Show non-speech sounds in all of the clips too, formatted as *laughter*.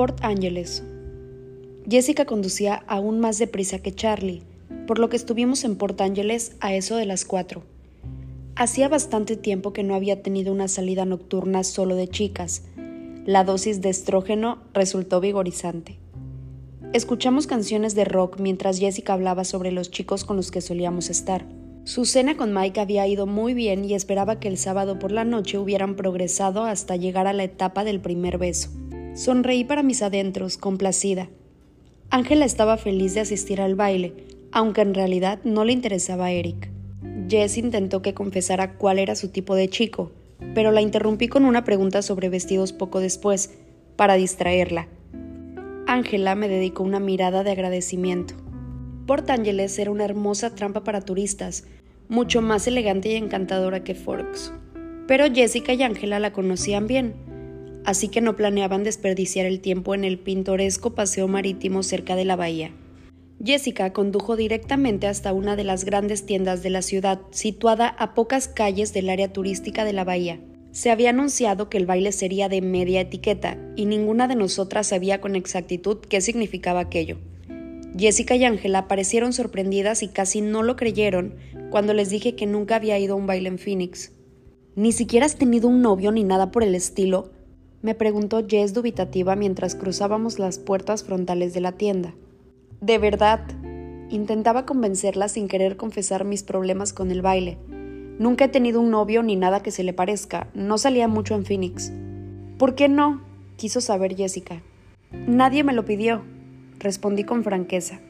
Port Angeles. Jessica conducía aún más deprisa que Charlie, por lo que estuvimos en Port Angeles a eso de las cuatro. Hacía bastante tiempo que no había tenido una salida nocturna solo de chicas. La dosis de estrógeno resultó vigorizante. Escuchamos canciones de rock mientras Jessica hablaba sobre los chicos con los que solíamos estar. Su cena con Mike había ido muy bien y esperaba que el sábado por la noche hubieran progresado hasta llegar a la etapa del primer beso. Sonreí para mis adentros, complacida. Ángela estaba feliz de asistir al baile, aunque en realidad no le interesaba a Eric. Jess intentó que confesara cuál era su tipo de chico, pero la interrumpí con una pregunta sobre vestidos poco después, para distraerla. Ángela me dedicó una mirada de agradecimiento. Port Angeles era una hermosa trampa para turistas, mucho más elegante y encantadora que Forks. Pero Jessica y Ángela la conocían bien, así que no planeaban desperdiciar el tiempo en el pintoresco paseo marítimo cerca de la bahía. Jessica condujo directamente hasta una de las grandes tiendas de la ciudad, situada a pocas calles del área turística de la bahía. Se había anunciado que el baile sería de media etiqueta y ninguna de nosotras sabía con exactitud qué significaba aquello. Jessica y Ángela parecieron sorprendidas y casi no lo creyeron cuando les dije que nunca había ido a un baile en Phoenix. ¿Ni siquiera has tenido un novio ni nada por el estilo? Me preguntó Jess dubitativa mientras cruzábamos las puertas frontales de la tienda. De verdad, intentaba convencerla sin querer confesar mis problemas con el baile. Nunca he tenido un novio ni nada que se le parezca. No salía mucho en Phoenix. ¿Por qué no? quiso saber Jessica. Nadie me lo pidió, respondí con franqueza.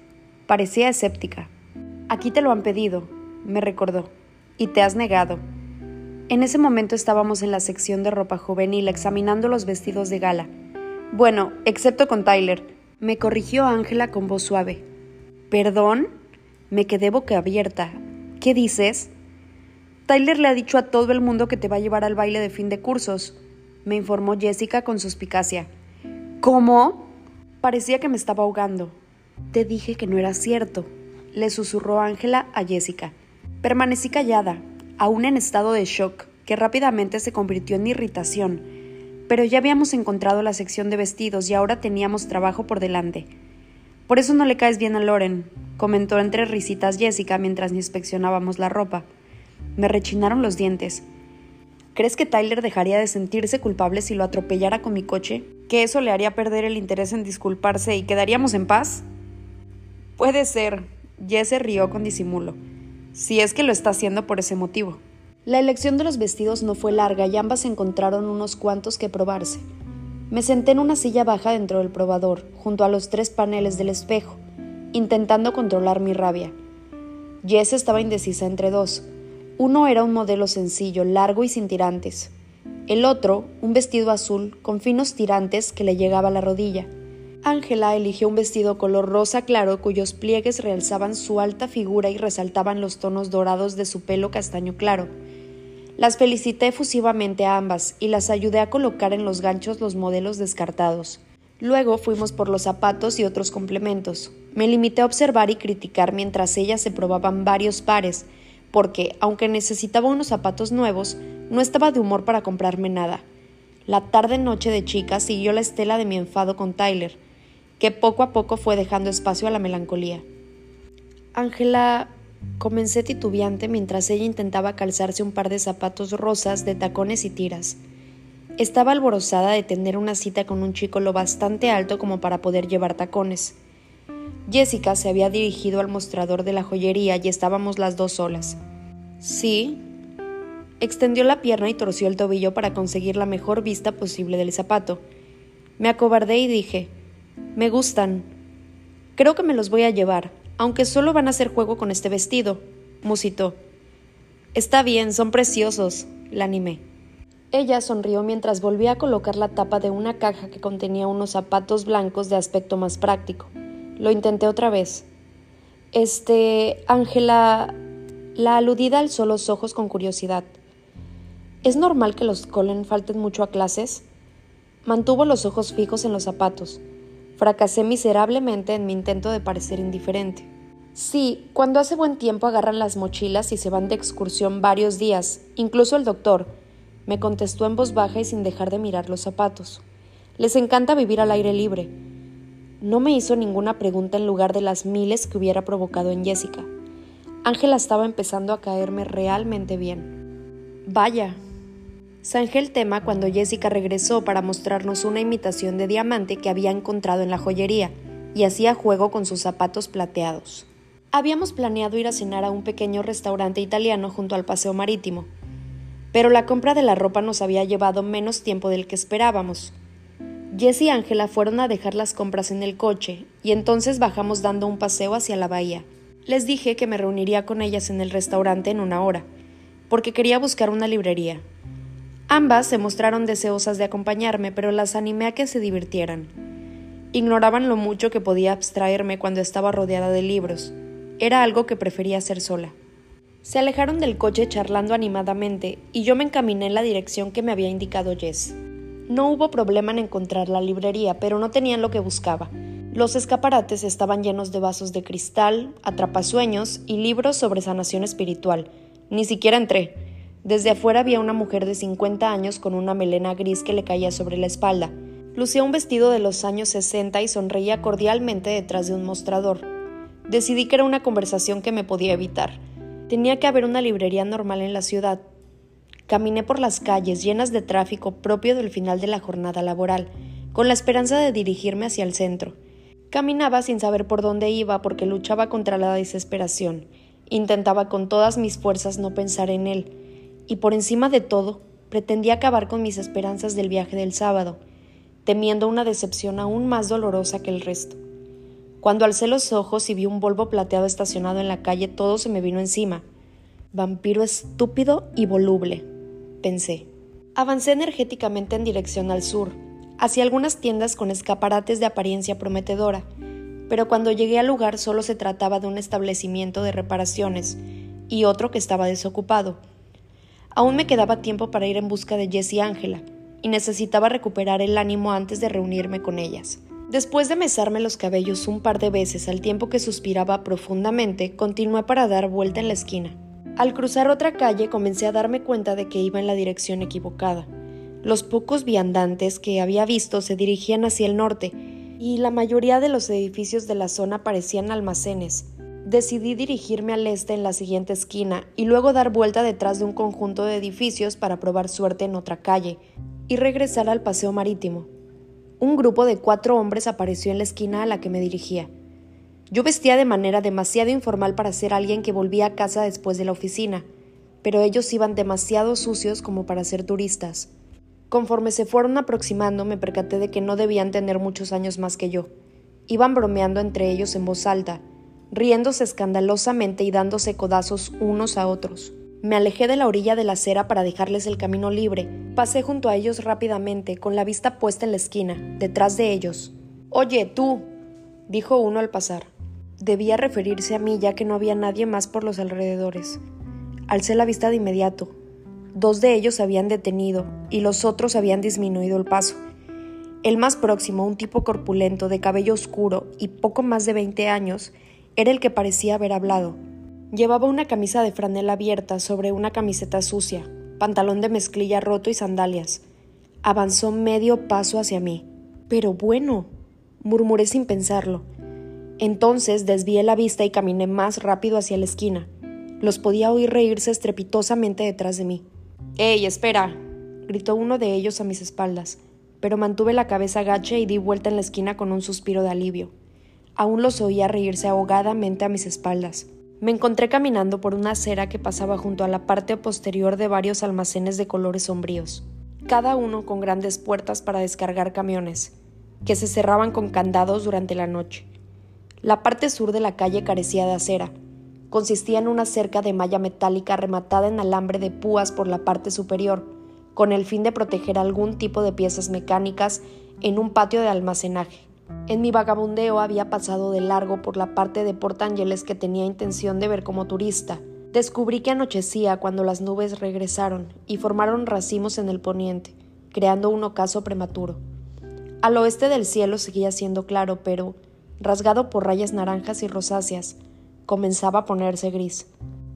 Parecía escéptica. Aquí te lo han pedido, me recordó, y te has negado. En ese momento estábamos en la sección de ropa juvenil examinando los vestidos de gala. Bueno, excepto con Tyler, me corrigió Ángela con voz suave. ¿Perdón? Me quedé boca abierta. ¿Qué dices? Tyler le ha dicho a todo el mundo que te va a llevar al baile de fin de cursos, me informó Jessica con suspicacia. ¿Cómo? Parecía que me estaba ahogando. Te dije que no era cierto, le susurró Ángela a Jessica. Permanecí callada, aún en estado de shock, que rápidamente se convirtió en irritación. Pero ya habíamos encontrado la sección de vestidos y ahora teníamos trabajo por delante. Por eso no le caes bien a Loren, comentó entre risitas Jessica mientras inspeccionábamos la ropa. Me rechinaron los dientes. ¿Crees que Tyler dejaría de sentirse culpable si lo atropellara con mi coche? ¿Que eso le haría perder el interés en disculparse y quedaríamos en paz? Puede ser. Jess se rió con disimulo. Si es que lo está haciendo por ese motivo. La elección de los vestidos no fue larga y ambas encontraron unos cuantos que probarse. Me senté en una silla baja dentro del probador, junto a los tres paneles del espejo, intentando controlar mi rabia. Jess estaba indecisa entre dos, uno era un modelo sencillo, largo y sin tirantes. El otro, un vestido azul con finos tirantes que le llegaba a la rodilla. Ángela eligió un vestido color rosa claro cuyos pliegues realzaban su alta figura y resaltaban los tonos dorados de su pelo castaño claro. Las felicité efusivamente a ambas y las ayudé a colocar en los ganchos los modelos descartados. Luego fuimos por los zapatos y otros complementos. Me limité a observar y criticar mientras ellas se probaban varios pares, porque, aunque necesitaba unos zapatos nuevos, no estaba de humor para comprarme nada. La tarde-noche de chica siguió la estela de mi enfado con Tyler, que poco a poco fue dejando espacio a la melancolía. Ángela, comencé titubeante mientras ella intentaba calzarse un par de zapatos rosas de tacones y tiras. Estaba alborozada de tener una cita con un chico lo bastante alto como para poder llevar tacones. Jessica se había dirigido al mostrador de la joyería y estábamos las dos solas. Sí. Extendió la pierna y torció el tobillo para conseguir la mejor vista posible del zapato. Me acobardé y dije, me gustan. Creo que me los voy a llevar, aunque solo van a hacer juego con este vestido, musitó. Está bien, son preciosos, la animé. Ella sonrió mientras volvía a colocar la tapa de una caja que contenía unos zapatos blancos de aspecto más práctico. Lo intenté otra vez. Este, Ángela, la aludida alzó los ojos con curiosidad. ¿Es normal que los Colen falten mucho a clases? Mantuvo los ojos fijos en los zapatos. Fracasé miserablemente en mi intento de parecer indiferente. Sí, cuando hace buen tiempo agarran las mochilas y se van de excursión varios días, incluso el doctor, me contestó en voz baja y sin dejar de mirar los zapatos. Les encanta vivir al aire libre. No me hizo ninguna pregunta en lugar de las miles que hubiera provocado en Jessica. Ángela estaba empezando a caerme realmente bien. Vaya. Zanjé el tema cuando Jessica regresó para mostrarnos una imitación de diamante que había encontrado en la joyería y hacía juego con sus zapatos plateados. Habíamos planeado ir a cenar a un pequeño restaurante italiano junto al paseo marítimo, pero la compra de la ropa nos había llevado menos tiempo del que esperábamos. Jess y Ángela fueron a dejar las compras en el coche y entonces bajamos dando un paseo hacia la bahía. Les dije que me reuniría con ellas en el restaurante en una hora, porque quería buscar una librería. Ambas se mostraron deseosas de acompañarme, pero las animé a que se divirtieran. Ignoraban lo mucho que podía abstraerme cuando estaba rodeada de libros. Era algo que prefería hacer sola. Se alejaron del coche charlando animadamente y yo me encaminé en la dirección que me había indicado Jess. No hubo problema en encontrar la librería, pero no tenían lo que buscaba. Los escaparates estaban llenos de vasos de cristal, atrapasueños y libros sobre sanación espiritual. Ni siquiera entré. Desde afuera había una mujer de 50 años con una melena gris que le caía sobre la espalda. Lucía un vestido de los años 60 y sonreía cordialmente detrás de un mostrador. Decidí que era una conversación que me podía evitar. Tenía que haber una librería normal en la ciudad. Caminé por las calles llenas de tráfico propio del final de la jornada laboral, con la esperanza de dirigirme hacia el centro. Caminaba sin saber por dónde iba porque luchaba contra la desesperación. Intentaba con todas mis fuerzas no pensar en él. Y por encima de todo, pretendía acabar con mis esperanzas del viaje del sábado, temiendo una decepción aún más dolorosa que el resto. Cuando alcé los ojos y vi un Volvo plateado estacionado en la calle, todo se me vino encima. Vampiro estúpido y voluble, pensé. Avancé energéticamente en dirección al sur, hacia algunas tiendas con escaparates de apariencia prometedora, pero cuando llegué al lugar solo se trataba de un establecimiento de reparaciones y otro que estaba desocupado. Aún me quedaba tiempo para ir en busca de Jess y Ángela, y necesitaba recuperar el ánimo antes de reunirme con ellas. Después de mesarme los cabellos un par de veces al tiempo que suspiraba profundamente, continué para dar vuelta en la esquina. Al cruzar otra calle comencé a darme cuenta de que iba en la dirección equivocada. Los pocos viandantes que había visto se dirigían hacia el norte y la mayoría de los edificios de la zona parecían almacenes. Decidí dirigirme al este en la siguiente esquina y luego dar vuelta detrás de un conjunto de edificios para probar suerte en otra calle y regresar al paseo marítimo. Un grupo de cuatro hombres apareció en la esquina a la que me dirigía. Yo vestía de manera demasiado informal para ser alguien que volvía a casa después de la oficina, pero ellos iban demasiado sucios como para ser turistas. Conforme se fueron aproximando me percaté de que no debían tener muchos años más que yo. Iban bromeando entre ellos en voz alta, riéndose escandalosamente y dándose codazos unos a otros. Me alejé de la orilla de la acera para dejarles el camino libre. Pasé junto a ellos rápidamente, con la vista puesta en la esquina, detrás de ellos. Oye, tú, dijo uno al pasar. Debía referirse a mí ya que no había nadie más por los alrededores. Alcé la vista de inmediato. Dos de ellos habían detenido y los otros habían disminuido el paso. El más próximo, un tipo corpulento, de cabello oscuro y poco más de veinte años, era el que parecía haber hablado. Llevaba una camisa de franela abierta sobre una camiseta sucia, pantalón de mezclilla roto y sandalias. Avanzó medio paso hacia mí. Pero bueno, murmuré sin pensarlo. Entonces desvié la vista y caminé más rápido hacia la esquina. Los podía oír reírse estrepitosamente detrás de mí. ¡Ey, espera! gritó uno de ellos a mis espaldas, pero mantuve la cabeza gacha y di vuelta en la esquina con un suspiro de alivio. Aún los oía reírse ahogadamente a mis espaldas. Me encontré caminando por una acera que pasaba junto a la parte posterior de varios almacenes de colores sombríos, cada uno con grandes puertas para descargar camiones, que se cerraban con candados durante la noche. La parte sur de la calle carecía de acera, consistía en una cerca de malla metálica rematada en alambre de púas por la parte superior, con el fin de proteger algún tipo de piezas mecánicas en un patio de almacenaje. En mi vagabundeo había pasado de largo por la parte de Port Ángeles que tenía intención de ver como turista. Descubrí que anochecía cuando las nubes regresaron y formaron racimos en el poniente, creando un ocaso prematuro. Al oeste del cielo seguía siendo claro, pero, rasgado por rayas naranjas y rosáceas, comenzaba a ponerse gris.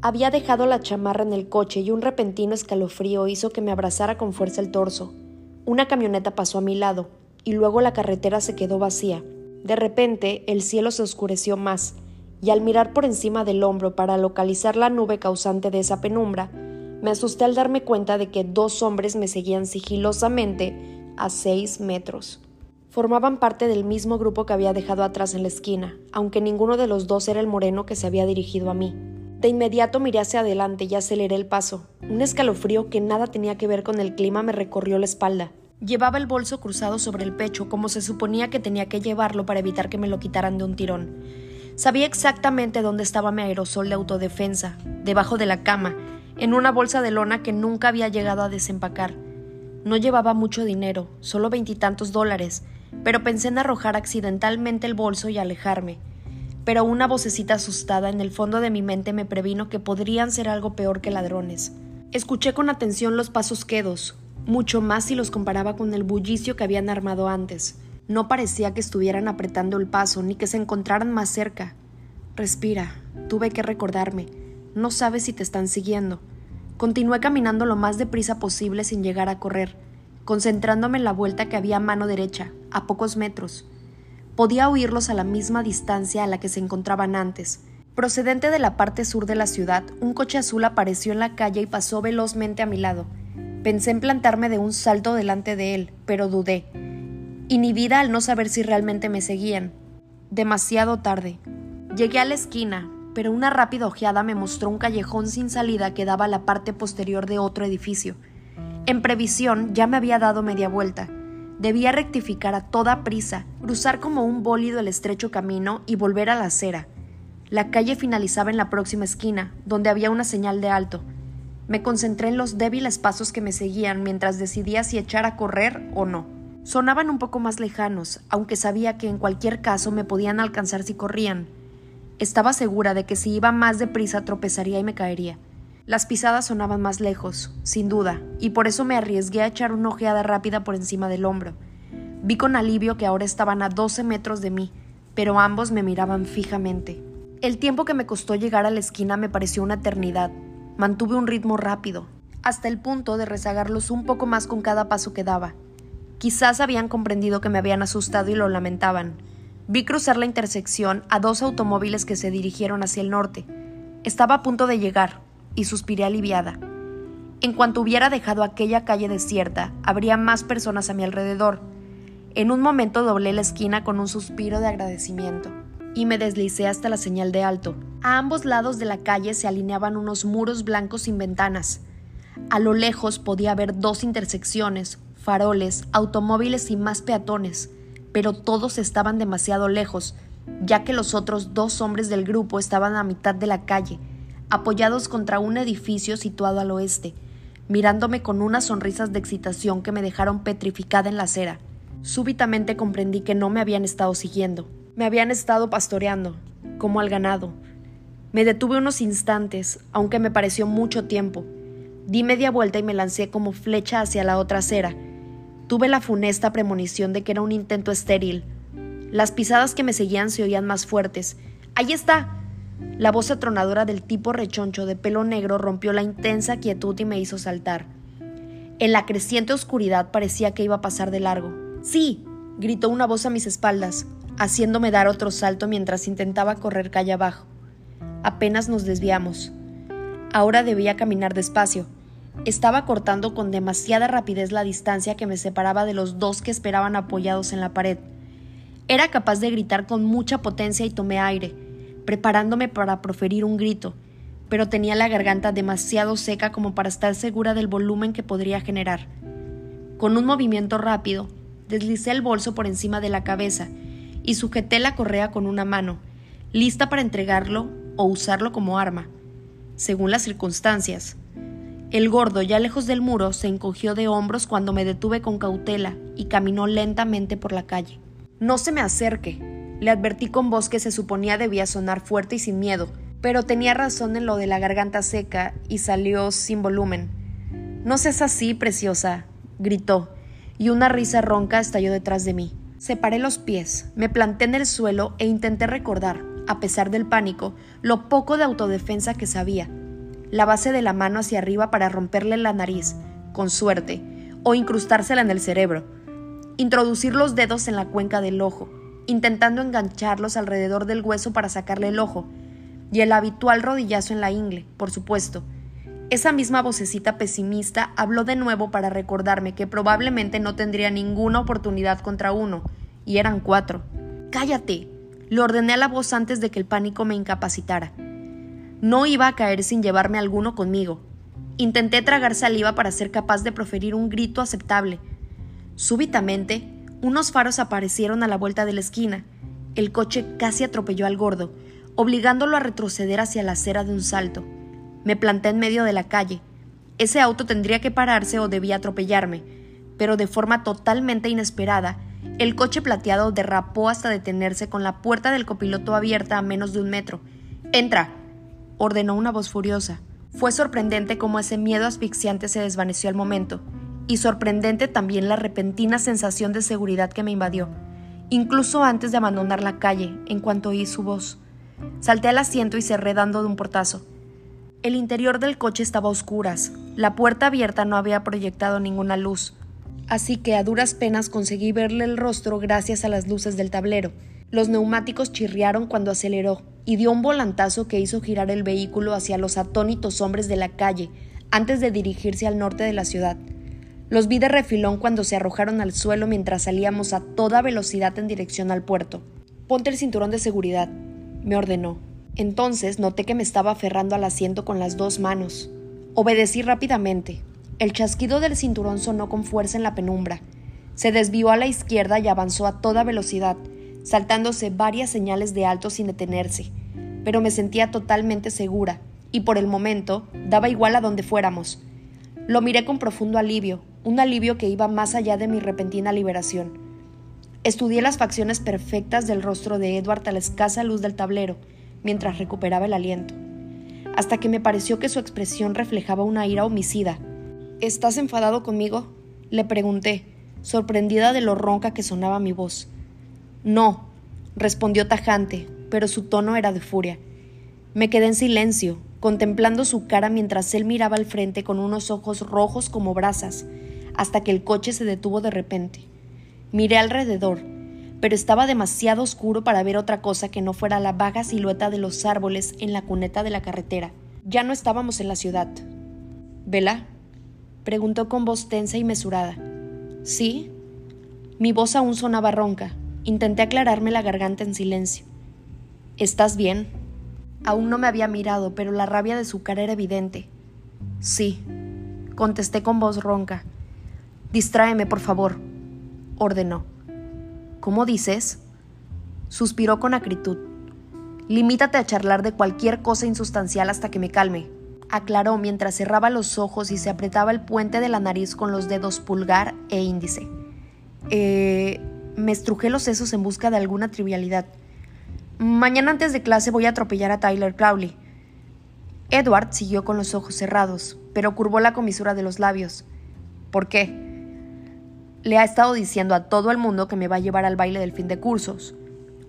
Había dejado la chamarra en el coche y un repentino escalofrío hizo que me abrazara con fuerza el torso. Una camioneta pasó a mi lado, y luego la carretera se quedó vacía. De repente el cielo se oscureció más, y al mirar por encima del hombro para localizar la nube causante de esa penumbra, me asusté al darme cuenta de que dos hombres me seguían sigilosamente a seis metros. Formaban parte del mismo grupo que había dejado atrás en la esquina, aunque ninguno de los dos era el moreno que se había dirigido a mí. De inmediato miré hacia adelante y aceleré el paso. Un escalofrío que nada tenía que ver con el clima me recorrió la espalda. Llevaba el bolso cruzado sobre el pecho, como se suponía que tenía que llevarlo para evitar que me lo quitaran de un tirón. Sabía exactamente dónde estaba mi aerosol de autodefensa, debajo de la cama, en una bolsa de lona que nunca había llegado a desempacar. No llevaba mucho dinero, solo veintitantos dólares, pero pensé en arrojar accidentalmente el bolso y alejarme pero una vocecita asustada en el fondo de mi mente me previno que podrían ser algo peor que ladrones. Escuché con atención los pasos quedos, mucho más si los comparaba con el bullicio que habían armado antes. No parecía que estuvieran apretando el paso ni que se encontraran más cerca. Respira, tuve que recordarme. No sabes si te están siguiendo. Continué caminando lo más deprisa posible sin llegar a correr, concentrándome en la vuelta que había a mano derecha, a pocos metros. Podía oírlos a la misma distancia a la que se encontraban antes. Procedente de la parte sur de la ciudad, un coche azul apareció en la calle y pasó velozmente a mi lado. Pensé en plantarme de un salto delante de él, pero dudé, inhibida al no saber si realmente me seguían. Demasiado tarde. Llegué a la esquina, pero una rápida ojeada me mostró un callejón sin salida que daba a la parte posterior de otro edificio. En previsión ya me había dado media vuelta, Debía rectificar a toda prisa, cruzar como un bólido el estrecho camino y volver a la acera. La calle finalizaba en la próxima esquina, donde había una señal de alto. Me concentré en los débiles pasos que me seguían mientras decidía si echar a correr o no. Sonaban un poco más lejanos, aunque sabía que en cualquier caso me podían alcanzar si corrían. Estaba segura de que si iba más deprisa tropezaría y me caería. Las pisadas sonaban más lejos, sin duda, y por eso me arriesgué a echar una ojeada rápida por encima del hombro. Vi con alivio que ahora estaban a 12 metros de mí, pero ambos me miraban fijamente. El tiempo que me costó llegar a la esquina me pareció una eternidad. Mantuve un ritmo rápido, hasta el punto de rezagarlos un poco más con cada paso que daba. Quizás habían comprendido que me habían asustado y lo lamentaban. Vi cruzar la intersección a dos automóviles que se dirigieron hacia el norte. Estaba a punto de llegar, y suspiré aliviada. En cuanto hubiera dejado aquella calle desierta, habría más personas a mi alrededor. En un momento doblé la esquina con un suspiro de agradecimiento y me deslicé hasta la señal de alto. A ambos lados de la calle se alineaban unos muros blancos sin ventanas. A lo lejos podía ver dos intersecciones, faroles, automóviles y más peatones, pero todos estaban demasiado lejos, ya que los otros dos hombres del grupo estaban a mitad de la calle, apoyados contra un edificio situado al oeste, mirándome con unas sonrisas de excitación que me dejaron petrificada en la acera. Súbitamente comprendí que no me habían estado siguiendo, me habían estado pastoreando, como al ganado. Me detuve unos instantes, aunque me pareció mucho tiempo. Di media vuelta y me lancé como flecha hacia la otra acera. Tuve la funesta premonición de que era un intento estéril. Las pisadas que me seguían se oían más fuertes. ¡Ahí está! La voz atronadora del tipo rechoncho de pelo negro rompió la intensa quietud y me hizo saltar. En la creciente oscuridad parecía que iba a pasar de largo. Sí, gritó una voz a mis espaldas, haciéndome dar otro salto mientras intentaba correr calle abajo. Apenas nos desviamos. Ahora debía caminar despacio. Estaba cortando con demasiada rapidez la distancia que me separaba de los dos que esperaban apoyados en la pared. Era capaz de gritar con mucha potencia y tomé aire preparándome para proferir un grito, pero tenía la garganta demasiado seca como para estar segura del volumen que podría generar. Con un movimiento rápido, deslicé el bolso por encima de la cabeza y sujeté la correa con una mano, lista para entregarlo o usarlo como arma, según las circunstancias. El gordo, ya lejos del muro, se encogió de hombros cuando me detuve con cautela y caminó lentamente por la calle. No se me acerque, le advertí con voz que se suponía debía sonar fuerte y sin miedo, pero tenía razón en lo de la garganta seca y salió sin volumen. No seas así, preciosa, gritó, y una risa ronca estalló detrás de mí. Separé los pies, me planté en el suelo e intenté recordar, a pesar del pánico, lo poco de autodefensa que sabía. La base de la mano hacia arriba para romperle la nariz, con suerte, o incrustársela en el cerebro. introducir los dedos en la cuenca del ojo, intentando engancharlos alrededor del hueso para sacarle el ojo, y el habitual rodillazo en la ingle, por supuesto. Esa misma vocecita pesimista habló de nuevo para recordarme que probablemente no tendría ninguna oportunidad contra uno, y eran cuatro. Cállate, le ordené a la voz antes de que el pánico me incapacitara. No iba a caer sin llevarme alguno conmigo. Intenté tragar saliva para ser capaz de proferir un grito aceptable. Súbitamente, unos faros aparecieron a la vuelta de la esquina. El coche casi atropelló al gordo, obligándolo a retroceder hacia la acera de un salto. Me planté en medio de la calle. Ese auto tendría que pararse o debía atropellarme, pero de forma totalmente inesperada, el coche plateado derrapó hasta detenerse con la puerta del copiloto abierta a menos de un metro. Entra, ordenó una voz furiosa. Fue sorprendente cómo ese miedo asfixiante se desvaneció al momento, y sorprendente también la repentina sensación de seguridad que me invadió, incluso antes de abandonar la calle, en cuanto oí su voz. Salté al asiento y cerré dando de un portazo. El interior del coche estaba a oscuras, la puerta abierta no había proyectado ninguna luz, así que a duras penas conseguí verle el rostro gracias a las luces del tablero. Los neumáticos chirriaron cuando aceleró y dio un volantazo que hizo girar el vehículo hacia los atónitos hombres de la calle antes de dirigirse al norte de la ciudad. Los vi de refilón cuando se arrojaron al suelo mientras salíamos a toda velocidad en dirección al puerto. Ponte el cinturón de seguridad, me ordenó. Entonces noté que me estaba aferrando al asiento con las dos manos. Obedecí rápidamente. El chasquido del cinturón sonó con fuerza en la penumbra. Se desvió a la izquierda y avanzó a toda velocidad, saltándose varias señales de alto sin detenerse. Pero me sentía totalmente segura, y por el momento daba igual a donde fuéramos. Lo miré con profundo alivio, un alivio que iba más allá de mi repentina liberación. Estudié las facciones perfectas del rostro de Edward a la escasa luz del tablero, mientras recuperaba el aliento, hasta que me pareció que su expresión reflejaba una ira homicida. ¿Estás enfadado conmigo? le pregunté, sorprendida de lo ronca que sonaba mi voz. No, respondió tajante, pero su tono era de furia. Me quedé en silencio, contemplando su cara mientras él miraba al frente con unos ojos rojos como brasas, hasta que el coche se detuvo de repente. Miré alrededor, pero estaba demasiado oscuro para ver otra cosa que no fuera la vaga silueta de los árboles en la cuneta de la carretera. Ya no estábamos en la ciudad. ¿Vela? preguntó con voz tensa y mesurada. ¿Sí? Mi voz aún sonaba ronca. Intenté aclararme la garganta en silencio. ¿Estás bien? Aún no me había mirado, pero la rabia de su cara era evidente. Sí, contesté con voz ronca. Distráeme, por favor, ordenó. ¿Cómo dices? Suspiró con acritud. Limítate a charlar de cualquier cosa insustancial hasta que me calme, aclaró mientras cerraba los ojos y se apretaba el puente de la nariz con los dedos pulgar e índice. Eh, me estrujé los sesos en busca de alguna trivialidad. Mañana antes de clase voy a atropellar a Tyler Crowley. Edward siguió con los ojos cerrados, pero curvó la comisura de los labios. ¿Por qué? Le ha estado diciendo a todo el mundo que me va a llevar al baile del fin de cursos.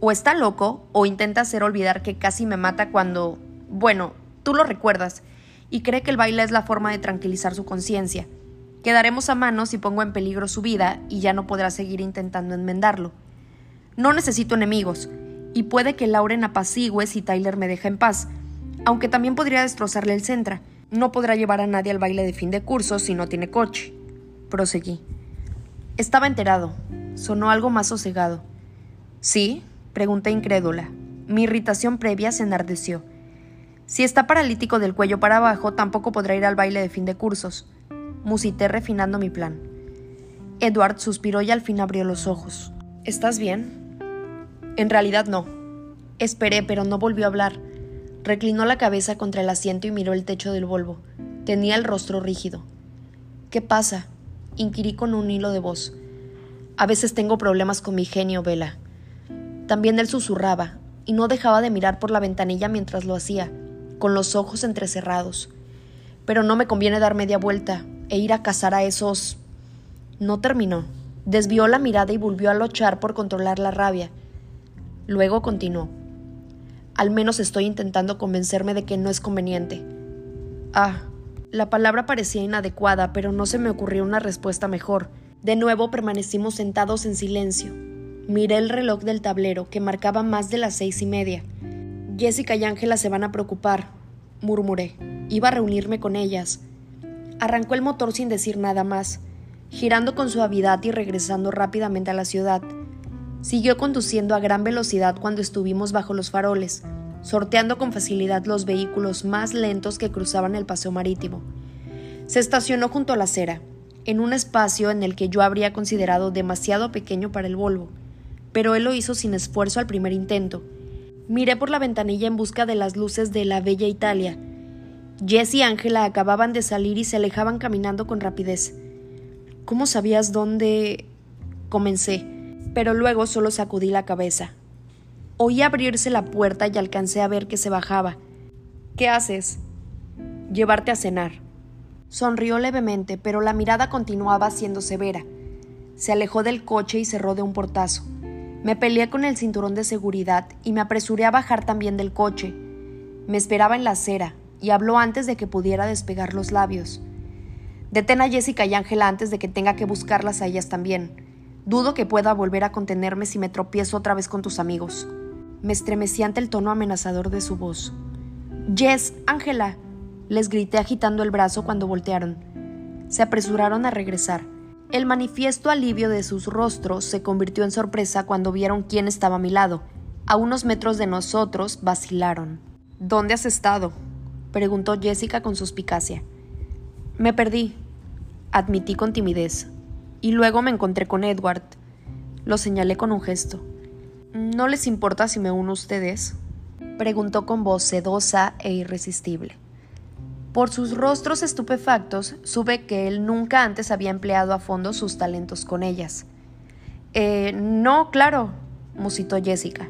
O está loco o intenta hacer olvidar que casi me mata cuando... Bueno, tú lo recuerdas, y cree que el baile es la forma de tranquilizar su conciencia. Quedaremos a mano si pongo en peligro su vida y ya no podrá seguir intentando enmendarlo. No necesito enemigos, y puede que Lauren apacigüe si Tyler me deja en paz, aunque también podría destrozarle el centra. No podrá llevar a nadie al baile de fin de curso si no tiene coche. Proseguí. Estaba enterado. Sonó algo más sosegado. ¿Sí? Pregunté incrédula. Mi irritación previa se enardeció. Si está paralítico del cuello para abajo, tampoco podrá ir al baile de fin de cursos musité refinando mi plan. Edward suspiró y al fin abrió los ojos. ¿Estás bien? En realidad no. Esperé, pero no volvió a hablar. Reclinó la cabeza contra el asiento y miró el techo del Volvo. Tenía el rostro rígido. ¿Qué pasa? Inquirí con un hilo de voz. A veces tengo problemas con mi genio, Vela. También él susurraba, y no dejaba de mirar por la ventanilla mientras lo hacía, con los ojos entrecerrados. Pero no me conviene dar media vuelta, e ir a cazar a esos... No terminó. Desvió la mirada y volvió a luchar por controlar la rabia. Luego continuó. Al menos estoy intentando convencerme de que no es conveniente. Ah, la palabra parecía inadecuada, pero no se me ocurrió una respuesta mejor, De nuevo permanecimos sentados en silencio. Miré el reloj del tablero, que marcaba más de las seis y media. Jessica y Ángela se van a preocupar, murmuré. Iba a reunirme con ellas. Arrancó el motor sin decir nada más, girando con suavidad y regresando rápidamente a la ciudad. Siguió conduciendo a gran velocidad cuando estuvimos bajo los faroles, sorteando con facilidad los vehículos más lentos que cruzaban el paseo marítimo. Se estacionó junto a la acera, en un espacio en el que yo habría considerado demasiado pequeño para el Volvo, pero él lo hizo sin esfuerzo al primer intento. Miré por la ventanilla en busca de las luces de la bella Italia. Jess y Ángela acababan de salir y se alejaban caminando con rapidez. ¿Cómo sabías dónde? comencé, pero luego solo sacudí la cabeza. Oí abrirse la puerta y alcancé a ver que se bajaba. ¿Qué haces? Llevarte a cenar. Sonrió levemente, pero la mirada continuaba siendo severa. Se alejó del coche y cerró de un portazo. Me peleé con el cinturón de seguridad y me apresuré a bajar también del coche. Me esperaba en la acera y habló antes de que pudiera despegar los labios. Detén a Jessica y Ángela antes de que tenga que buscarlas a ellas también. Dudo que pueda volver a contenerme si me tropiezo otra vez con tus amigos. Me estremecí ante el tono amenazador de su voz. Jess, Ángela, les grité agitando el brazo cuando voltearon. Se apresuraron a regresar. El manifiesto alivio de sus rostros se convirtió en sorpresa cuando vieron quién estaba a mi lado. A unos metros de nosotros vacilaron. ¿Dónde has estado? preguntó Jessica con suspicacia. Me perdí, admití con timidez, y luego me encontré con Edward. Lo señalé con un gesto. ¿No les importa si me uno a ustedes? preguntó con voz sedosa e irresistible. Por sus rostros estupefactos, supe que él nunca antes había empleado a fondo sus talentos con ellas. Eh, no, claro, musitó Jessica.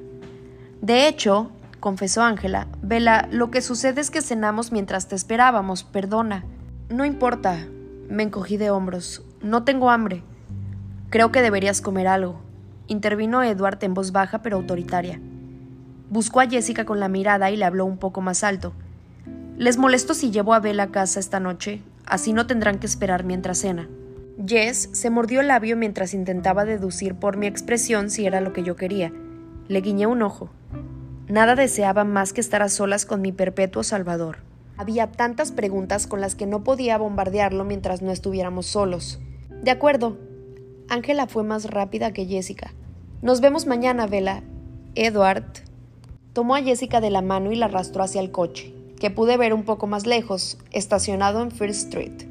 De hecho, confesó Ángela, Vela, lo que sucede es que cenamos mientras te esperábamos, perdona. No importa, me encogí de hombros. No tengo hambre. Creo que deberías comer algo. Intervino Edward en voz baja pero autoritaria. Buscó a Jessica con la mirada y le habló un poco más alto. Les molesto si llevo a Bella a casa esta noche, así no tendrán que esperar mientras cena. Jess se mordió el labio mientras intentaba deducir por mi expresión si era lo que yo quería. Le guiñé un ojo. Nada deseaba más que estar a solas con mi perpetuo salvador. Había tantas preguntas con las que no podía bombardearlo mientras no estuviéramos solos. De acuerdo. Ángela fue más rápida que Jessica. Nos vemos mañana, Vela. Edward tomó a Jessica de la mano y la arrastró hacia el coche que pude ver un poco más lejos, estacionado en First Street.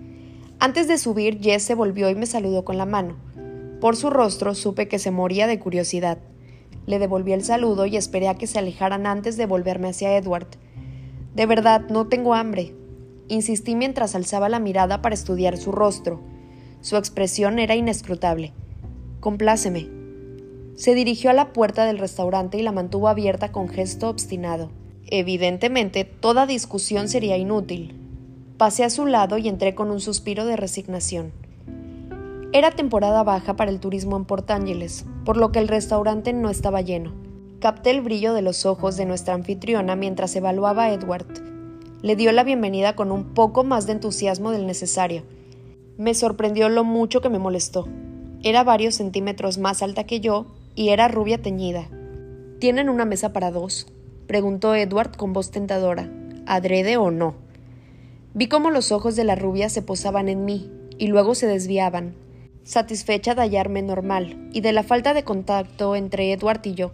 Antes de subir, Jess se volvió y me saludó con la mano. Por su rostro supe que se moría de curiosidad. Le devolví el saludo y esperé a que se alejaran antes de volverme hacia Edward. De verdad, no tengo hambre. Insistí mientras alzaba la mirada para estudiar su rostro. Su expresión era inescrutable. Compláceme. Se dirigió a la puerta del restaurante y la mantuvo abierta con gesto obstinado. Evidentemente, toda discusión sería inútil. Pasé a su lado y entré con un suspiro de resignación. Era temporada baja para el turismo en Port Ángeles, por lo que el restaurante no estaba lleno. Capté el brillo de los ojos de nuestra anfitriona mientras evaluaba a Edward. Le dio la bienvenida con un poco más de entusiasmo del necesario. Me sorprendió lo mucho que me molestó. Era varios centímetros más alta que yo y era rubia teñida. ¿Tienen una mesa para dos? preguntó Edward con voz tentadora, adrede o no. Vi cómo los ojos de la rubia se posaban en mí y luego se desviaban, satisfecha de hallarme normal y de la falta de contacto entre Edward y yo.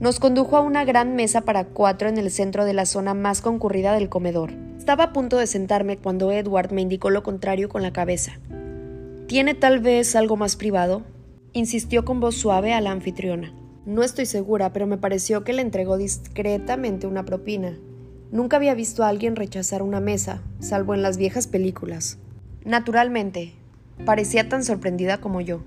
Nos condujo a una gran mesa para cuatro en el centro de la zona más concurrida del comedor. Estaba a punto de sentarme cuando Edward me indicó lo contrario con la cabeza. ¿Tiene tal vez algo más privado? insistió con voz suave a la anfitriona. No estoy segura, pero me pareció que le entregó discretamente una propina. Nunca había visto a alguien rechazar una mesa, salvo en las viejas películas. Naturalmente, parecía tan sorprendida como yo.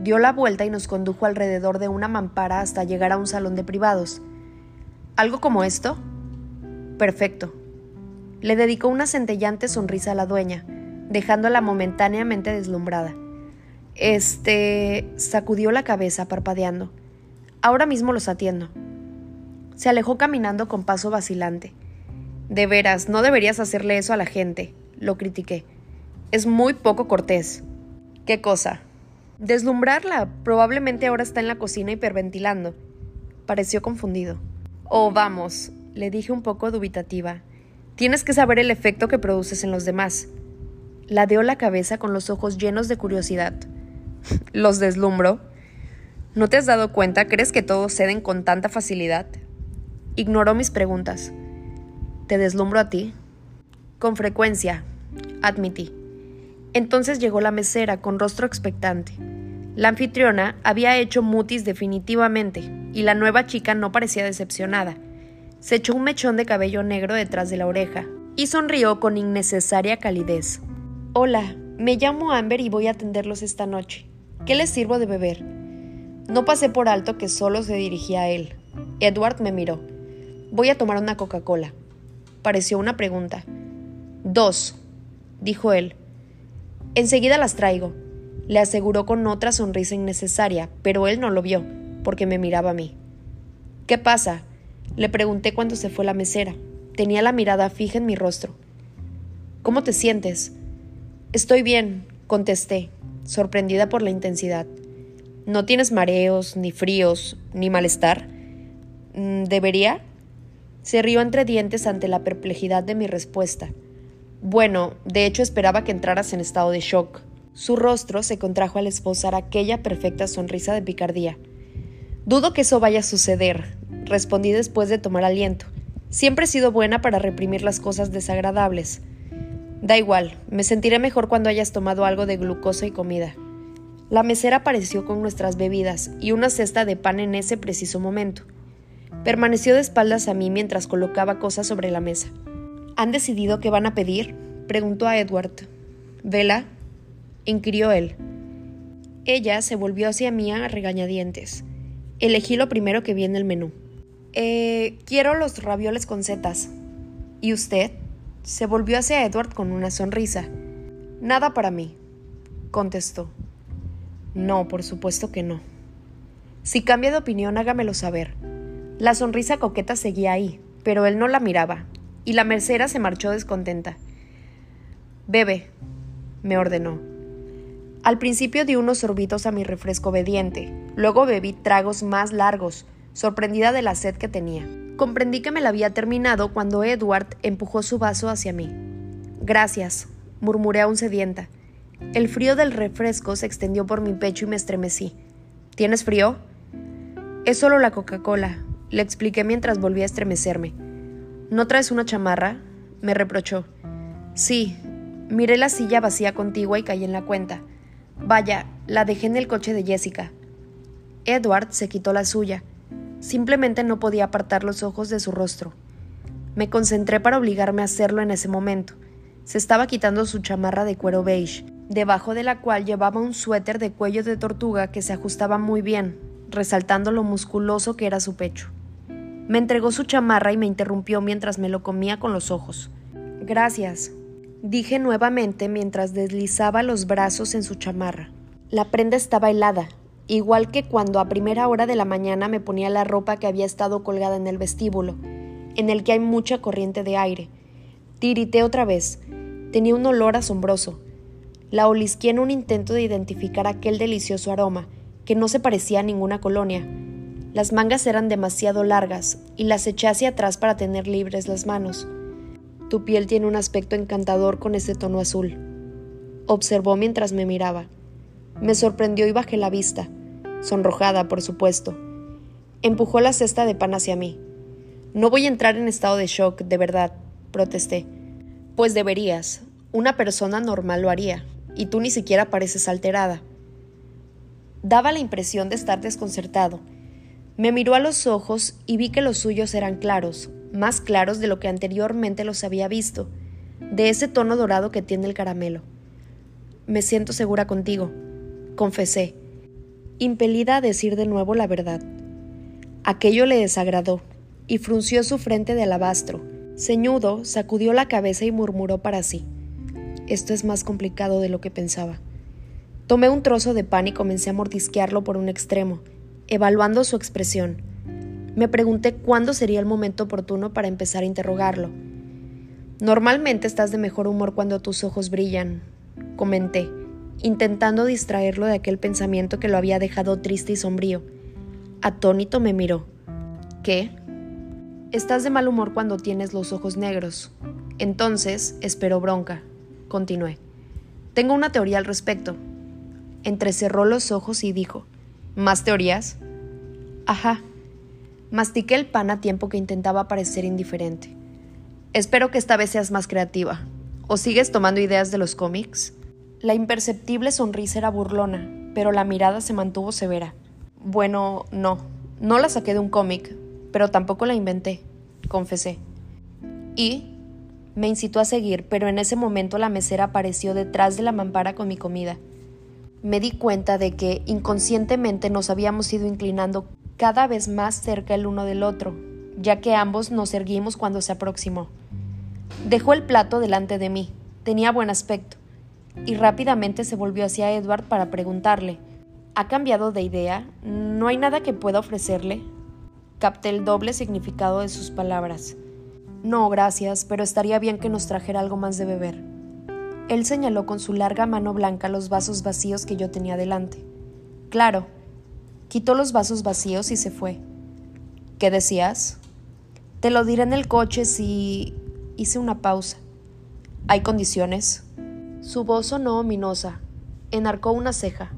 Dio la vuelta y nos condujo alrededor de una mampara hasta llegar a un salón de privados. ¿Algo como esto? Perfecto. Le dedicó una centellante sonrisa a la dueña, dejándola momentáneamente deslumbrada. Este sacudió la cabeza parpadeando. Ahora mismo los atiendo. Se alejó caminando con paso vacilante. De veras, no deberías hacerle eso a la gente, lo critiqué. Es muy poco cortés. ¿Qué cosa? Deslumbrarla. Probablemente ahora está en la cocina hiperventilando. Pareció confundido. Oh, vamos, le dije un poco dubitativa. Tienes que saber el efecto que produces en los demás. Ladeó la cabeza con los ojos llenos de curiosidad. *laughs* ¿Los deslumbro? ¿No te has dado cuenta? ¿Crees que todos ceden con tanta facilidad? Ignoró mis preguntas. ¿Te deslumbro a ti? Con frecuencia, admití. Entonces llegó la mesera con rostro expectante. La anfitriona había hecho mutis definitivamente, y la nueva chica no parecía decepcionada. Se echó un mechón de cabello negro detrás de la oreja, y sonrió con innecesaria calidez. Hola, me llamo Amber y voy a atenderlos esta noche. ¿Qué les sirvo de beber? No pasé por alto que solo se dirigía a él. Edward me miró. Voy a tomar una Coca-Cola. Pareció una pregunta. Dos, dijo él. Enseguida las traigo, le aseguró con otra sonrisa innecesaria, pero él no lo vio, porque me miraba a mí. ¿Qué pasa? Le pregunté cuando se fue la mesera. Tenía la mirada fija en mi rostro. ¿Cómo te sientes? Estoy bien, contesté, sorprendida por la intensidad. ¿No tienes mareos, ni fríos, ni malestar? Mm, ¿Debería? Se rió entre dientes ante la perplejidad de mi respuesta. Bueno, de hecho esperaba que entraras en estado de shock. Su rostro se contrajo al esbozar aquella perfecta sonrisa de picardía. Dudo que eso vaya a suceder, respondí después de tomar aliento. Siempre he sido buena para reprimir las cosas desagradables. Da igual, me sentiré mejor cuando hayas tomado algo de glucosa y comida. La mesera apareció con nuestras bebidas y una cesta de pan en ese preciso momento. Permaneció de espaldas a mí mientras colocaba cosas sobre la mesa. ¿Han decidido qué van a pedir? preguntó a Edward. ¿Vela? inquirió él. Ella se volvió hacia mí a regañadientes. Elegí lo primero que vi en el menú. Eh, quiero los ravioles con setas. ¿Y usted? Se volvió hacia Edward con una sonrisa. Nada para mí, contestó. No, por supuesto que no. Si cambia de opinión, hágamelo saber. La sonrisa coqueta seguía ahí, pero él no la miraba, y la mercera se marchó descontenta. Bebe, me ordenó. Al principio di unos sorbitos a mi refresco obediente, luego bebí tragos más largos, sorprendida de la sed que tenía. Comprendí que me la había terminado cuando Edward empujó su vaso hacia mí. Gracias, murmuré aún sedienta. El frío del refresco se extendió por mi pecho y me estremecí. ¿Tienes frío? Es solo la Coca-Cola, le expliqué mientras volvía a estremecerme. ¿No traes una chamarra? me reprochó. Sí, miré la silla vacía contigua y caí en la cuenta. Vaya, la dejé en el coche de Jessica. Edward se quitó la suya. Simplemente no podía apartar los ojos de su rostro. Me concentré para obligarme a hacerlo en ese momento. Se estaba quitando su chamarra de cuero beige, debajo de la cual llevaba un suéter de cuello de tortuga que se ajustaba muy bien, resaltando lo musculoso que era su pecho. Me entregó su chamarra y me interrumpió mientras me lo comía con los ojos. Gracias, dije nuevamente mientras deslizaba los brazos en su chamarra. La prenda estaba helada, igual que cuando a primera hora de la mañana me ponía la ropa que había estado colgada en el vestíbulo, en el que hay mucha corriente de aire. Tirité otra vez. Tenía un olor asombroso. La olisqué en un intento de identificar aquel delicioso aroma, que no se parecía a ninguna colonia, las mangas eran demasiado largas y las eché hacia atrás para tener libres las manos. Tu piel tiene un aspecto encantador con ese tono azul. Observó mientras me miraba. Me sorprendió y bajé la vista, sonrojada, por supuesto. Empujó la cesta de pan hacia mí. No voy a entrar en estado de shock, de verdad, protesté. Pues deberías. Una persona normal lo haría, y tú ni siquiera pareces alterada. Daba la impresión de estar desconcertado, me miró a los ojos y vi que los suyos eran claros, más claros de lo que anteriormente los había visto, de ese tono dorado que tiene el caramelo. Me siento segura contigo, confesé, impelida a decir de nuevo la verdad. Aquello le desagradó, y frunció su frente de alabastro. Ceñudo, sacudió la cabeza y murmuró para sí. Esto es más complicado de lo que pensaba. Tomé un trozo de pan y comencé a mordisquearlo por un extremo, evaluando su expresión. Me pregunté cuándo sería el momento oportuno para empezar a interrogarlo. Normalmente estás de mejor humor cuando tus ojos brillan, comenté, intentando distraerlo de aquel pensamiento que lo había dejado triste y sombrío. Atónito me miró. ¿Qué? Estás de mal humor cuando tienes los ojos negros. Entonces, espero bronca. Continué. Tengo una teoría al respecto. Entrecerró los ojos y dijo, ¿Más teorías? Ajá. Mastiqué el pan a tiempo que intentaba parecer indiferente. Espero que esta vez seas más creativa. ¿O sigues tomando ideas de los cómics? La imperceptible sonrisa era burlona, pero la mirada se mantuvo severa. Bueno, no. No la saqué de un cómic, pero tampoco la inventé, confesé. Y me incitó a seguir, pero en ese momento la mesera apareció detrás de la mampara con mi comida. Me di cuenta de que inconscientemente nos habíamos ido inclinando cada vez más cerca el uno del otro, ya que ambos nos erguimos cuando se aproximó. Dejó el plato delante de mí. Tenía buen aspecto. Y rápidamente se volvió hacia Edward para preguntarle ¿Ha cambiado de idea? ¿No hay nada que pueda ofrecerle? Capté el doble significado de sus palabras. No, gracias, pero estaría bien que nos trajera algo más de beber. Él señaló con su larga mano blanca los vasos vacíos que yo tenía delante. Claro. Quitó los vasos vacíos y se fue. ¿Qué decías? Te lo diré en el coche si... Hice una pausa. ¿Hay condiciones? Su voz sonó ominosa. Enarcó una ceja.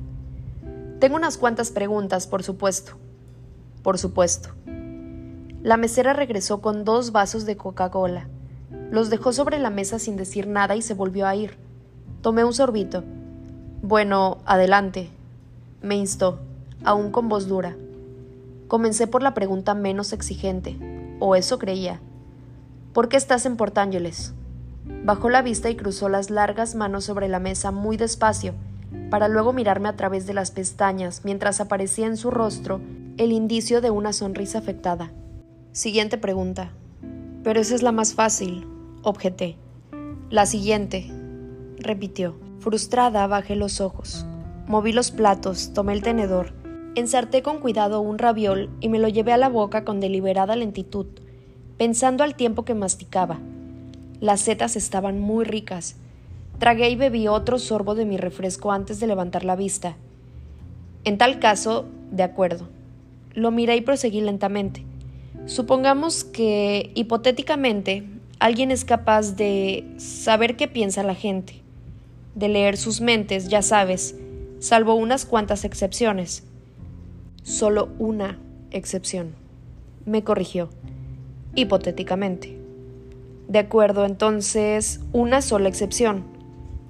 Tengo unas cuantas preguntas, por supuesto. Por supuesto. La mesera regresó con dos vasos de Coca-Cola. Los dejó sobre la mesa sin decir nada y se volvió a ir. Tomé un sorbito. Bueno, adelante, me instó, aún con voz dura. Comencé por la pregunta menos exigente, o eso creía. ¿Por qué estás en Port Ángeles? Bajó la vista y cruzó las largas manos sobre la mesa muy despacio, para luego mirarme a través de las pestañas mientras aparecía en su rostro el indicio de una sonrisa afectada. Siguiente pregunta. Pero esa es la más fácil, objeté. La siguiente, repitió. Frustrada, bajé los ojos. Moví los platos, tomé el tenedor, ensarté con cuidado un raviol y me lo llevé a la boca con deliberada lentitud pensando al tiempo que masticaba. Las setas estaban muy ricas. Tragué y bebí otro sorbo de mi refresco antes de levantar la vista. En tal caso, de acuerdo. Lo miré y proseguí lentamente. Supongamos que, hipotéticamente, alguien es capaz de saber qué piensa la gente, de leer sus mentes, ya sabes, salvo unas cuantas excepciones. Solo una excepción. Me corrigió hipotéticamente. De acuerdo, entonces, una sola excepción.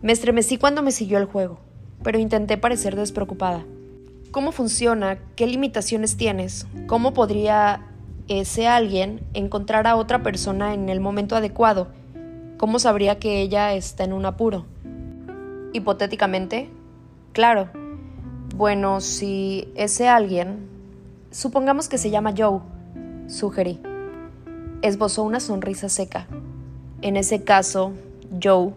Me estremecí cuando me siguió el juego, pero intenté parecer despreocupada. ¿Cómo funciona? ¿Qué limitaciones tienes? ¿Cómo podría ese alguien encontrar a otra persona en el momento adecuado? ¿Cómo sabría que ella está en un apuro? Hipotéticamente, claro. Bueno, si ese alguien, supongamos que se llama Joe, sugerí esbozó una sonrisa seca. En ese caso, Joe.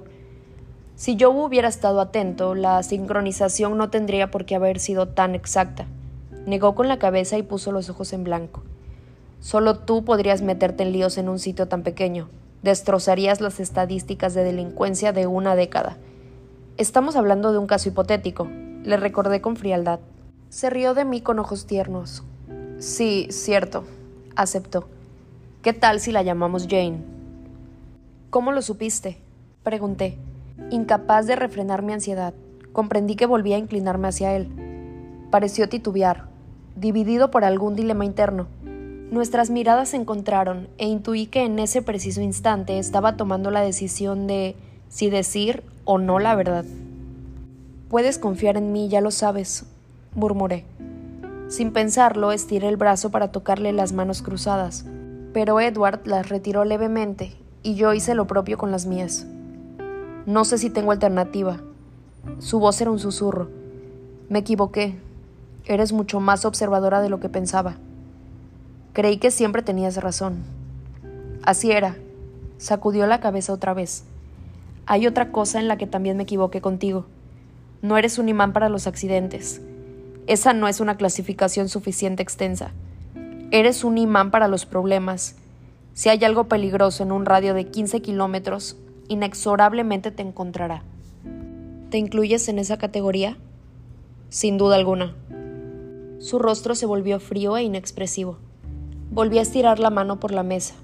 Si Joe hubiera estado atento, la sincronización no tendría por qué haber sido tan exacta. Negó con la cabeza y puso los ojos en blanco. Solo tú podrías meterte en líos en un sitio tan pequeño. Destrozarías las estadísticas de delincuencia de una década. Estamos hablando de un caso hipotético, le recordé con frialdad. Se rió de mí con ojos tiernos. Sí, cierto, aceptó. ¿Qué tal si la llamamos Jane? ¿Cómo lo supiste? Pregunté, incapaz de refrenar mi ansiedad. Comprendí que volvía a inclinarme hacia él. Pareció titubear, dividido por algún dilema interno. Nuestras miradas se encontraron e intuí que en ese preciso instante estaba tomando la decisión de si decir o no la verdad. Puedes confiar en mí, ya lo sabes, murmuré. Sin pensarlo, estiré el brazo para tocarle las manos cruzadas pero Edward las retiró levemente y yo hice lo propio con las mías. No sé si tengo alternativa. Su voz era un susurro. Me equivoqué. Eres mucho más observadora de lo que pensaba. Creí que siempre tenías razón. Así era. Sacudió la cabeza otra vez. Hay otra cosa en la que también me equivoqué contigo. No eres un imán para los accidentes. Esa no es una clasificación suficiente extensa. Eres un imán para los problemas. Si hay algo peligroso en un radio de 15 kilómetros, inexorablemente te encontrará. ¿Te incluyes en esa categoría? Sin duda alguna. Su rostro se volvió frío e inexpresivo. Volví a estirar la mano por la mesa,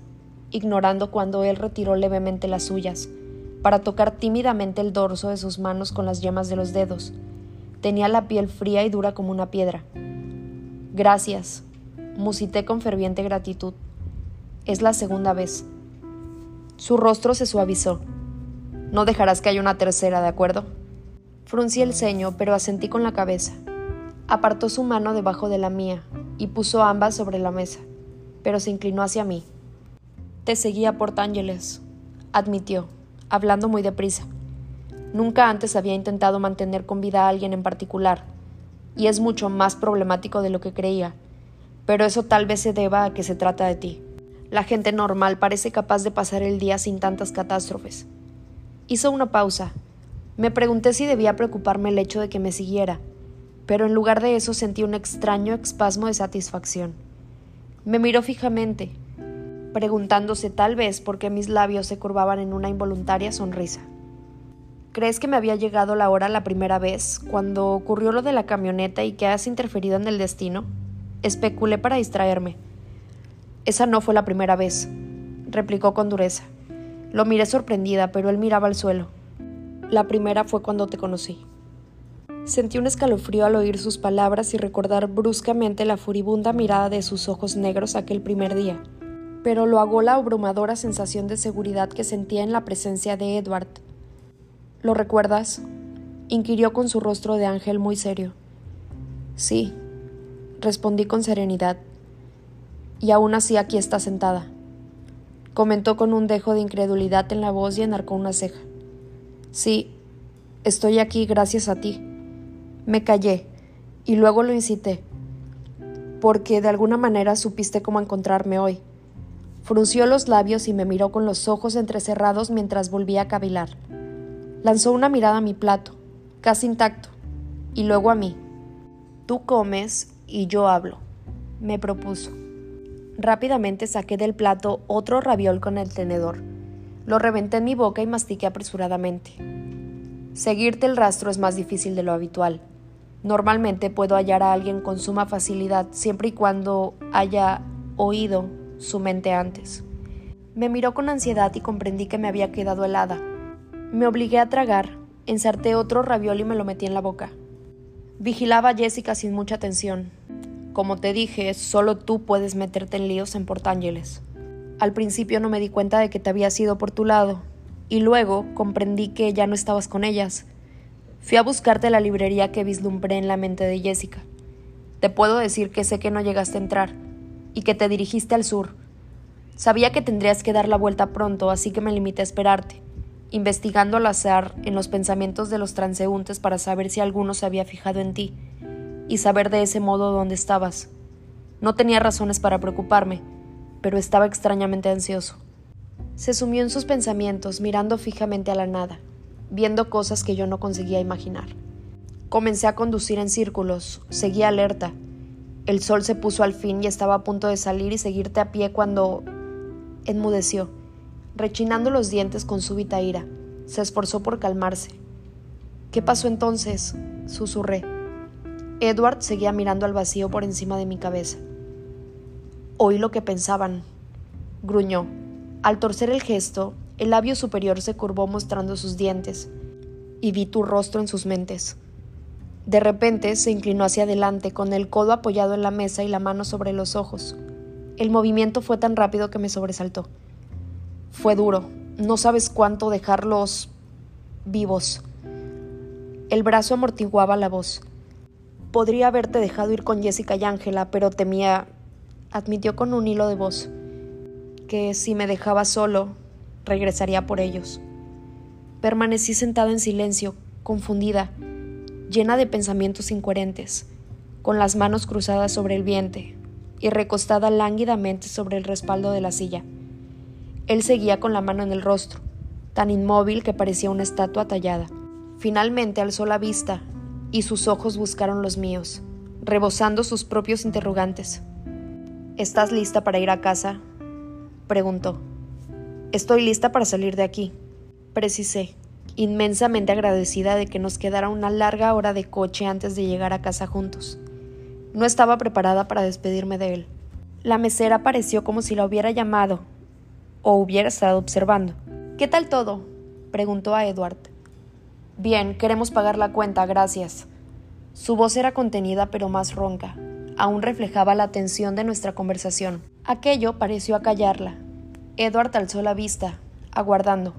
ignorando cuando él retiró levemente las suyas, para tocar tímidamente el dorso de sus manos con las yemas de los dedos. Tenía la piel fría y dura como una piedra. Gracias, musité con ferviente gratitud. Es la segunda vez. Su rostro se suavizó. No dejarás que haya una tercera, ¿de acuerdo? Fruncí el ceño, pero asentí con la cabeza. Apartó su mano debajo de la mía y puso ambas sobre la mesa, pero se inclinó hacia mí. Te seguía por Ángeles, admitió, hablando muy deprisa. Nunca antes había intentado mantener con vida a alguien en particular, y es mucho más problemático de lo que creía, pero eso tal vez se deba a que se trata de ti. La gente normal parece capaz de pasar el día sin tantas catástrofes. Hizo una pausa, me pregunté si debía preocuparme el hecho de que me siguiera, pero en lugar de eso sentí un extraño espasmo de satisfacción. Me miró fijamente, preguntándose tal vez por qué mis labios se curvaban en una involuntaria sonrisa. ¿Crees que me había llegado la hora la primera vez, cuando ocurrió lo de la camioneta y que has interferido en el destino? Especulé para distraerme. Esa no fue la primera vez, replicó con dureza. Lo miré sorprendida, pero él miraba al suelo. La primera fue cuando te conocí. Sentí un escalofrío al oír sus palabras y recordar bruscamente la furibunda mirada de sus ojos negros aquel primer día, pero lo hagó la abrumadora sensación de seguridad que sentía en la presencia de Edward. ¿Lo recuerdas? inquirió con su rostro de ángel muy serio. Sí, respondí con serenidad. Y aún así aquí está sentada. Comentó con un dejo de incredulidad en la voz y enarcó una ceja. Sí, estoy aquí gracias a ti. Me callé y luego lo incité, porque de alguna manera supiste cómo encontrarme hoy. Frunció los labios y me miró con los ojos entrecerrados mientras volvía a cavilar. Lanzó una mirada a mi plato, casi intacto, y luego a mí. Tú comes y yo hablo, me propuso. Rápidamente saqué del plato otro raviol con el tenedor lo reventé en mi boca y mastiqué apresuradamente. Seguirte el rastro es más difícil de lo habitual. Normalmente puedo hallar a alguien con suma facilidad siempre y cuando haya oído su mente antes. Me miró con ansiedad y comprendí que me había quedado helada. Me obligué a tragar, ensarté otro raviol y me lo metí en la boca. Vigilaba a Jessica sin mucha atención. Como te dije, solo tú puedes meterte en líos en Portángeles. Al principio no me di cuenta de que te había ido por tu lado, y luego comprendí que ya no estabas con ellas. Fui a buscarte la librería que vislumbré en la mente de Jessica. Te puedo decir que sé que no llegaste a entrar, y que te dirigiste al sur. Sabía que tendrías que dar la vuelta pronto, así que me limité a esperarte, investigando al azar en los pensamientos de los transeúntes para saber si alguno se había fijado en ti, y saber de ese modo dónde estabas. No tenía razones para preocuparme, pero estaba extrañamente ansioso. Se sumió en sus pensamientos, mirando fijamente a la nada, viendo cosas que yo no conseguía imaginar. Comencé a conducir en círculos, seguía alerta. El sol se puso al fin y estaba a punto de salir y seguirte a pie cuando enmudeció, rechinando los dientes con súbita ira. Se esforzó por calmarse. ¿Qué pasó entonces? susurré. Edward seguía mirando al vacío por encima de mi cabeza. Oí lo que pensaban. Gruñó. Al torcer el gesto, el labio superior se curvó mostrando sus dientes, y vi tu rostro en sus mentes. De repente se inclinó hacia adelante, con el codo apoyado en la mesa y la mano sobre los ojos. El movimiento fue tan rápido que me sobresaltó. Fue duro. No sabes cuánto dejarlos vivos. El brazo amortiguaba la voz. Podría haberte dejado ir con Jessica y Ángela, pero temía admitió con un hilo de voz que si me dejaba solo, regresaría por ellos. Permanecí sentada en silencio, confundida, llena de pensamientos incoherentes, con las manos cruzadas sobre el vientre y recostada lánguidamente sobre el respaldo de la silla. Él seguía con la mano en el rostro, tan inmóvil que parecía una estatua tallada. Finalmente alzó la vista y sus ojos buscaron los míos, rebosando sus propios interrogantes. ¿Estás lista para ir a casa? preguntó. Estoy lista para salir de aquí, precisé, inmensamente agradecida de que nos quedara una larga hora de coche antes de llegar a casa juntos. No estaba preparada para despedirme de él. La mesera pareció como si la hubiera llamado o hubiera estado observando. ¿Qué tal todo? preguntó a Edward. Bien, queremos pagar la cuenta, gracias. Su voz era contenida pero más ronca. Aún reflejaba la tensión de nuestra conversación. Aquello pareció acallarla. Edward alzó la vista, aguardando.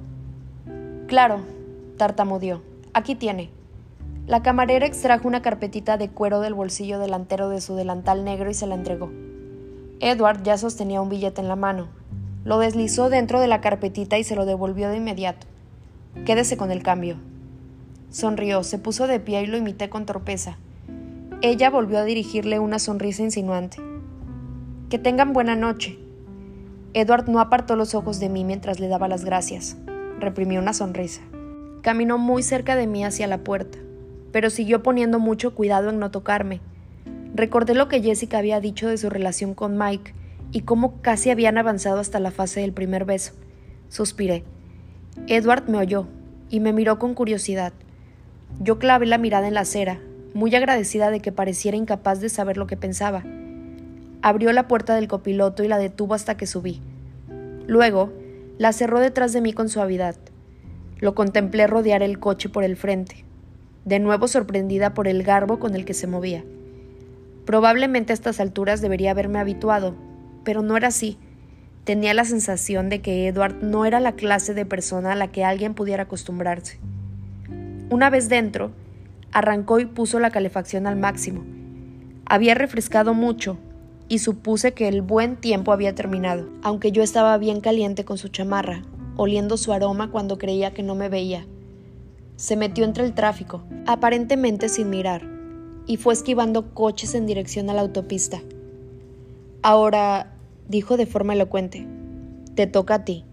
Claro, tartamudeó. Aquí tiene. La camarera extrajo una carpetita de cuero del bolsillo delantero de su delantal negro y se la entregó. Edward ya sostenía un billete en la mano. Lo deslizó dentro de la carpetita y se lo devolvió de inmediato. Quédese con el cambio. Sonrió, se puso de pie y lo imité con torpeza. Ella volvió a dirigirle una sonrisa insinuante. Que tengan buena noche. Edward no apartó los ojos de mí mientras le daba las gracias. Reprimió una sonrisa. Caminó muy cerca de mí hacia la puerta, pero siguió poniendo mucho cuidado en no tocarme. Recordé lo que Jessica había dicho de su relación con Mike y cómo casi habían avanzado hasta la fase del primer beso. Suspiré. Edward me oyó y me miró con curiosidad. Yo clavé la mirada en la acera, muy agradecida de que pareciera incapaz de saber lo que pensaba. Abrió la puerta del copiloto y la detuvo hasta que subí. Luego, la cerró detrás de mí con suavidad. Lo contemplé rodear el coche por el frente, de nuevo sorprendida por el garbo con el que se movía. Probablemente a estas alturas debería haberme habituado, pero no era así. Tenía la sensación de que Edward no era la clase de persona a la que alguien pudiera acostumbrarse. Una vez dentro, arrancó y puso la calefacción al máximo. Había refrescado mucho, y supuse que el buen tiempo había terminado, aunque yo estaba bien caliente con su chamarra, oliendo su aroma cuando creía que no me veía. Se metió entre el tráfico, aparentemente sin mirar, y fue esquivando coches en dirección a la autopista. Ahora, dijo de forma elocuente, te toca a ti.